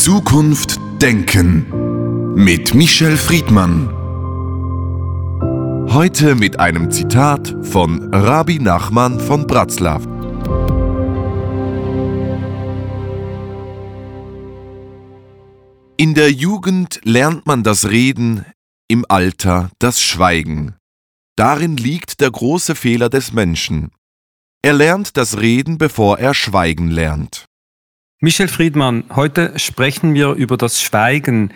Zukunft Denken mit Michel Friedmann. Heute mit einem Zitat von Rabbi Nachman von Bratzlaw. In der Jugend lernt man das Reden, im Alter das Schweigen. Darin liegt der große Fehler des Menschen. Er lernt das Reden, bevor er Schweigen lernt. Michel Friedmann, heute sprechen wir über das Schweigen.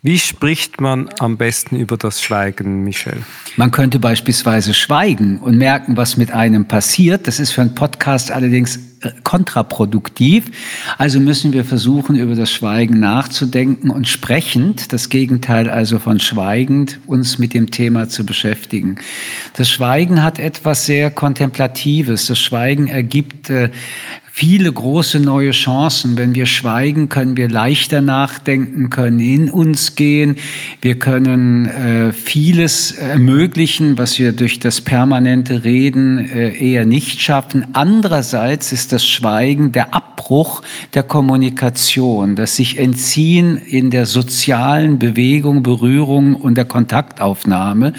Wie spricht man am besten über das Schweigen, Michel? Man könnte beispielsweise schweigen und merken, was mit einem passiert. Das ist für einen Podcast allerdings äh, kontraproduktiv. Also müssen wir versuchen, über das Schweigen nachzudenken und sprechend, das Gegenteil also von schweigend, uns mit dem Thema zu beschäftigen. Das Schweigen hat etwas sehr Kontemplatives. Das Schweigen ergibt äh, viele große neue Chancen. Wenn wir schweigen, können wir leichter nachdenken, können in uns gehen. Wir können äh, vieles ermöglichen, was wir durch das permanente Reden äh, eher nicht schaffen. Andererseits ist das Schweigen der Abbruch der Kommunikation, das sich entziehen in der sozialen Bewegung, Berührung und der Kontaktaufnahme.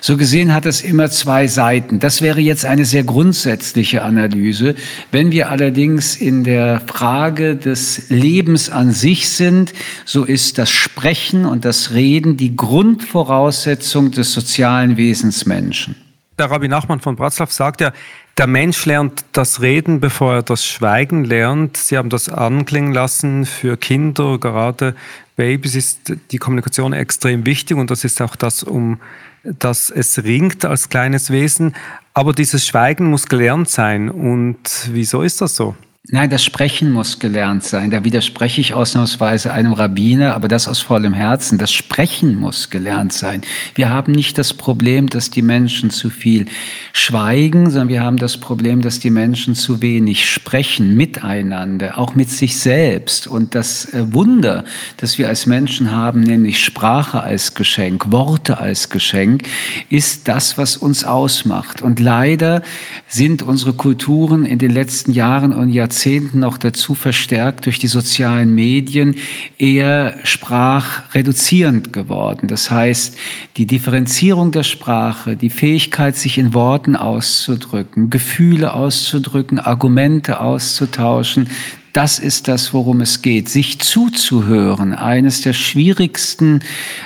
So gesehen hat es immer zwei Seiten. Das wäre jetzt eine sehr grundsätzliche Analyse. Wenn wir allerdings allerdings in der Frage des Lebens an sich sind, so ist das Sprechen und das Reden die Grundvoraussetzung des sozialen Wesens Menschen. Der Rabbi Nachman von Bratzlaw sagt ja, der Mensch lernt das Reden, bevor er das Schweigen lernt. Sie haben das anklingen lassen. Für Kinder, gerade Babys, ist die Kommunikation extrem wichtig und das ist auch das, um das es ringt als kleines Wesen. Aber dieses Schweigen muss gelernt sein. Und wieso ist das so? Nein, das Sprechen muss gelernt sein. Da widerspreche ich ausnahmsweise einem Rabbiner, aber das aus vollem Herzen. Das Sprechen muss gelernt sein. Wir haben nicht das Problem, dass die Menschen zu viel schweigen, sondern wir haben das Problem, dass die Menschen zu wenig sprechen miteinander, auch mit sich selbst. Und das äh, Wunder, das wir als Menschen haben, nämlich Sprache als Geschenk, Worte als Geschenk, ist das, was uns ausmacht. Und leider sind unsere Kulturen in den letzten Jahren und Jahrzehnten Jahrzehnten noch dazu verstärkt durch die sozialen Medien eher sprachreduzierend geworden. Das heißt, die Differenzierung der Sprache, die Fähigkeit, sich in Worten auszudrücken, Gefühle auszudrücken, Argumente auszutauschen, das ist das, worum es geht. Sich zuzuhören, eines der schwierigsten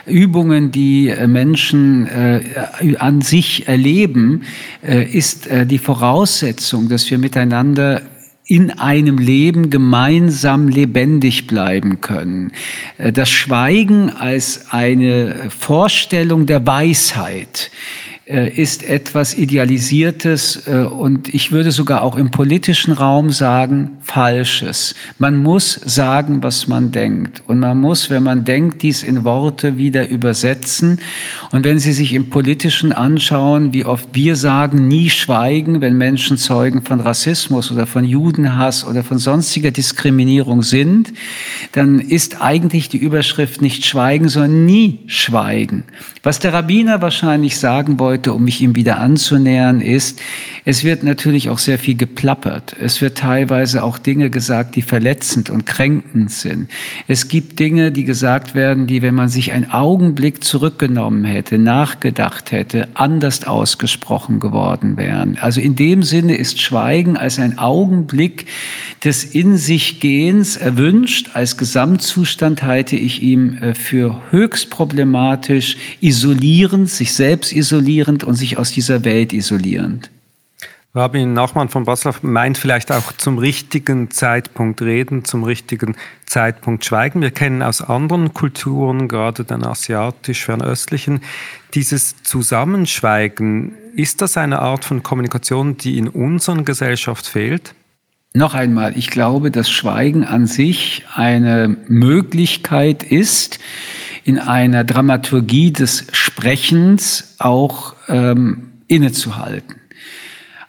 Übungen, die äh, Menschen äh, an sich erleben, äh, ist äh, die Voraussetzung, dass wir miteinander in einem Leben gemeinsam lebendig bleiben können. Äh, das Schweigen als eine Vorstellung der Weisheit ist etwas Idealisiertes äh, und ich würde sogar auch im politischen Raum sagen, Falsches. Man muss sagen, was man denkt. Und man muss, wenn man denkt, dies in Worte wieder übersetzen. Und wenn Sie sich im politischen anschauen, wie oft wir sagen, nie schweigen, wenn Menschen Zeugen von Rassismus oder von Judenhass oder von sonstiger Diskriminierung sind, dann ist eigentlich die Überschrift nicht schweigen, sondern nie schweigen. Was der Rabbiner wahrscheinlich sagen wollte, um mich ihm wieder anzunähern, ist, es wird natürlich auch sehr viel geplappert. Es wird teilweise auch Dinge gesagt, die verletzend und kränkend sind. Es gibt Dinge, die gesagt werden, die, wenn man sich einen Augenblick zurückgenommen hätte, nachgedacht hätte, anders ausgesprochen geworden wären. Also in dem Sinne ist Schweigen als ein Augenblick des In sich Gehens erwünscht. Als Gesamtzustand halte ich ihm äh, für höchst problematisch, isolierend, sich selbst isolierend, und sich aus dieser Welt isolierend. Rabin Nachmann von Basel meint vielleicht auch zum richtigen Zeitpunkt reden, zum richtigen Zeitpunkt schweigen. Wir kennen aus anderen Kulturen, gerade den asiatisch-fernöstlichen, dieses Zusammenschweigen. Ist das eine Art von Kommunikation, die in unserer Gesellschaft fehlt? Noch einmal, ich glaube, dass Schweigen an sich eine Möglichkeit ist, in einer Dramaturgie des Sprechens auch ähm, innezuhalten.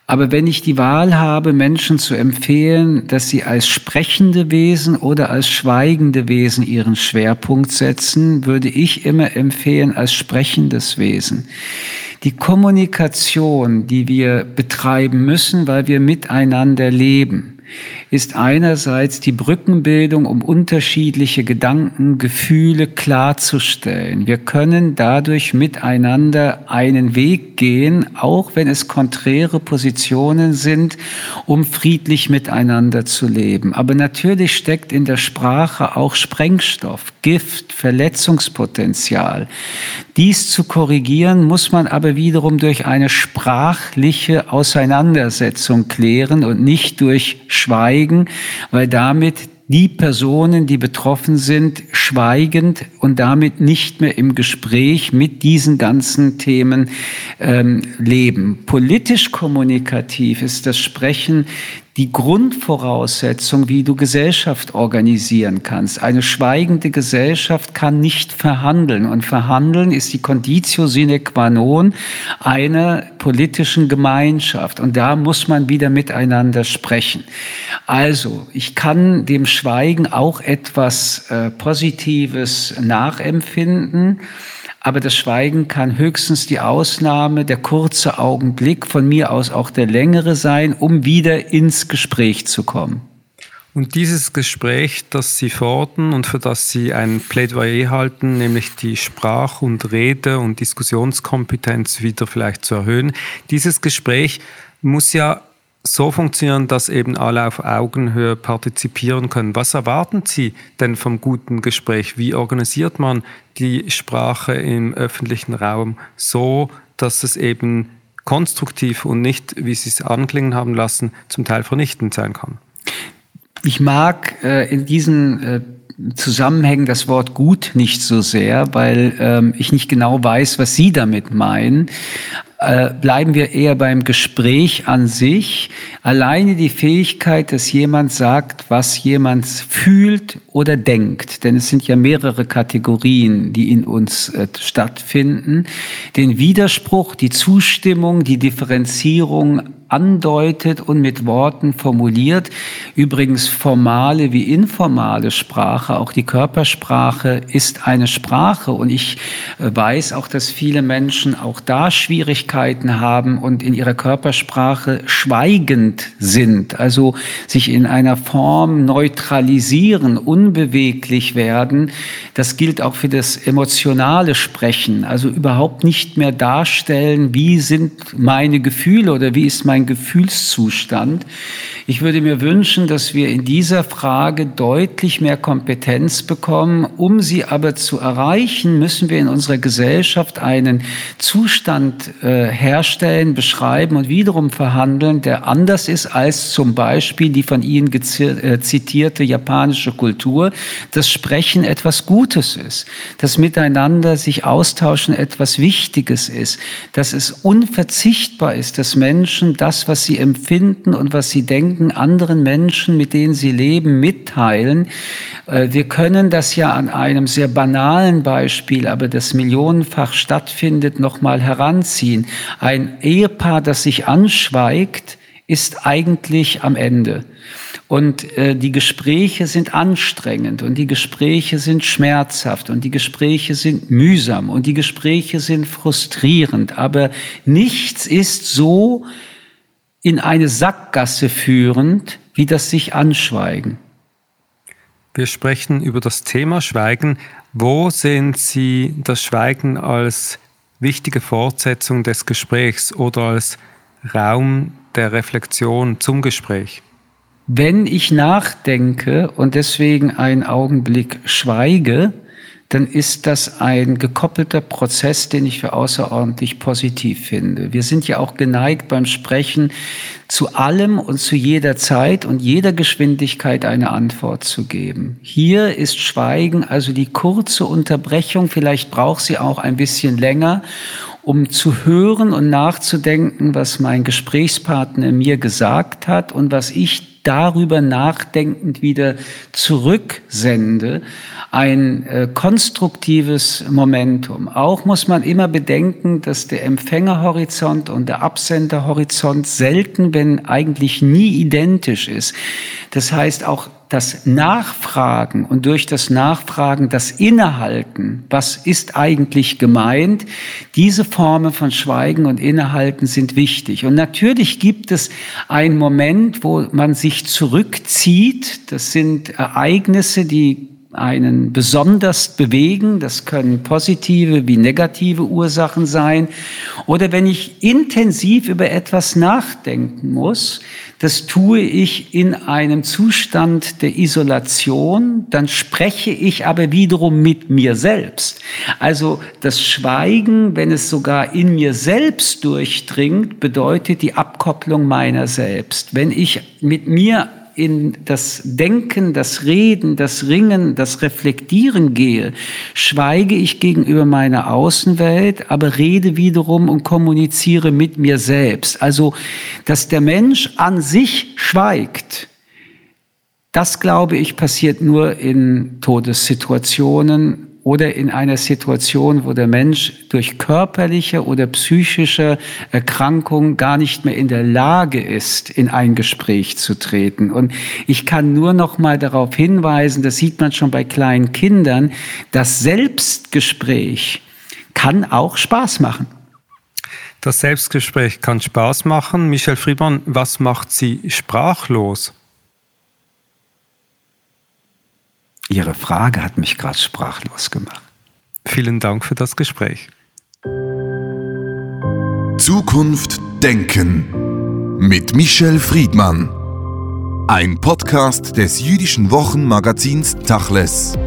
Aber wenn ich die Wahl habe, Menschen zu empfehlen, dass sie als sprechende Wesen oder als schweigende Wesen ihren Schwerpunkt setzen, würde ich immer empfehlen als sprechendes Wesen. Die Kommunikation, die wir betreiben müssen, weil wir miteinander leben, ist einerseits die Brückenbildung, um unterschiedliche Gedanken, Gefühle klarzustellen. Wir können dadurch miteinander einen Weg gehen, auch wenn es konträre Positionen sind, um friedlich miteinander zu leben. Aber natürlich steckt in der Sprache auch Sprengstoff, Gift, Verletzungspotenzial. Dies zu korrigieren, muss man aber wiederum durch eine sprachliche Auseinandersetzung klären und nicht durch Schweigen, weil damit die Personen, die betroffen sind, schweigend und damit nicht mehr im Gespräch mit diesen ganzen Themen ähm, leben. Politisch kommunikativ ist das Sprechen die Grundvoraussetzung, wie du Gesellschaft organisieren kannst. Eine schweigende Gesellschaft kann nicht verhandeln und verhandeln ist die Conditio sine qua non einer politischen Gemeinschaft und da muss man wieder miteinander sprechen. Also, ich kann dem Schweigen auch etwas äh, Positives nachempfinden. Aber das Schweigen kann höchstens die Ausnahme, der kurze Augenblick, von mir aus auch der längere sein, um wieder ins Gespräch zu kommen. Und dieses Gespräch, das Sie fordern und für das Sie ein Plädoyer halten, nämlich die Sprach- und Rede- und Diskussionskompetenz wieder vielleicht zu erhöhen, dieses Gespräch muss ja so funktionieren, dass eben alle auf Augenhöhe partizipieren können. Was erwarten Sie denn vom guten Gespräch? Wie organisiert man die Sprache im öffentlichen Raum so, dass es eben konstruktiv und nicht, wie Sie es anklingen haben lassen, zum Teil vernichtend sein kann? Ich mag äh, in diesen äh, Zusammenhängen das Wort gut nicht so sehr, weil ähm, ich nicht genau weiß, was Sie damit meinen. Äh, bleiben wir eher beim Gespräch an sich. Alleine die Fähigkeit, dass jemand sagt, was jemand fühlt oder denkt, denn es sind ja mehrere Kategorien, die in uns äh, stattfinden, den Widerspruch, die Zustimmung, die Differenzierung andeutet und mit Worten formuliert. Übrigens formale wie informale Sprache, auch die Körpersprache ist eine Sprache und ich äh, weiß auch, dass viele Menschen auch da Schwierigkeiten haben und in ihrer Körpersprache schweigend sind, also sich in einer Form neutralisieren, unbeweglich werden. Das gilt auch für das emotionale Sprechen, also überhaupt nicht mehr darstellen, wie sind meine Gefühle oder wie ist mein mein Gefühlszustand. Ich würde mir wünschen, dass wir in dieser Frage deutlich mehr Kompetenz bekommen. Um sie aber zu erreichen, müssen wir in unserer Gesellschaft einen Zustand äh, herstellen, beschreiben und wiederum verhandeln, der anders ist als zum Beispiel die von Ihnen äh, zitierte japanische Kultur, dass Sprechen etwas Gutes ist, dass Miteinander sich austauschen etwas Wichtiges ist, dass es unverzichtbar ist, dass Menschen das das, was sie empfinden und was sie denken, anderen Menschen, mit denen sie leben, mitteilen. Äh, wir können das ja an einem sehr banalen Beispiel, aber das millionenfach stattfindet, nochmal heranziehen. Ein Ehepaar, das sich anschweigt, ist eigentlich am Ende. Und äh, die Gespräche sind anstrengend und die Gespräche sind schmerzhaft und die Gespräche sind mühsam und die Gespräche sind frustrierend. Aber nichts ist so in eine Sackgasse führend, wie das sich anschweigen. Wir sprechen über das Thema Schweigen. Wo sehen Sie das Schweigen als wichtige Fortsetzung des Gesprächs oder als Raum der Reflexion zum Gespräch? Wenn ich nachdenke und deswegen einen Augenblick schweige, dann ist das ein gekoppelter Prozess, den ich für außerordentlich positiv finde. Wir sind ja auch geneigt beim Sprechen zu allem und zu jeder Zeit und jeder Geschwindigkeit eine Antwort zu geben. Hier ist Schweigen also die kurze Unterbrechung, vielleicht braucht sie auch ein bisschen länger, um zu hören und nachzudenken, was mein Gesprächspartner mir gesagt hat und was ich darüber nachdenkend wieder zurücksende, ein äh, konstruktives Momentum. Auch muss man immer bedenken, dass der Empfängerhorizont und der Absenderhorizont selten, wenn eigentlich nie identisch ist. Das heißt, auch das Nachfragen und durch das Nachfragen das Innehalten, was ist eigentlich gemeint, diese Formen von Schweigen und Innehalten sind wichtig. Und natürlich gibt es einen Moment, wo man sich zurückzieht. Das sind Ereignisse, die einen besonders bewegen. Das können positive wie negative Ursachen sein. Oder wenn ich intensiv über etwas nachdenken muss, das tue ich in einem Zustand der Isolation, dann spreche ich aber wiederum mit mir selbst. Also das Schweigen, wenn es sogar in mir selbst durchdringt, bedeutet die Abkopplung meiner selbst. Wenn ich mit mir in das Denken, das Reden, das Ringen, das Reflektieren gehe, schweige ich gegenüber meiner Außenwelt, aber rede wiederum und kommuniziere mit mir selbst. Also, dass der Mensch an sich schweigt, das glaube ich passiert nur in Todessituationen, oder in einer Situation, wo der Mensch durch körperliche oder psychische Erkrankung gar nicht mehr in der Lage ist, in ein Gespräch zu treten. Und ich kann nur noch mal darauf hinweisen, das sieht man schon bei kleinen Kindern, das Selbstgespräch kann auch Spaß machen. Das Selbstgespräch kann Spaß machen. Michel Friedmann, was macht Sie sprachlos? Ihre Frage hat mich gerade sprachlos gemacht. Vielen Dank für das Gespräch. Zukunft Denken mit Michel Friedmann. Ein Podcast des jüdischen Wochenmagazins Tachles.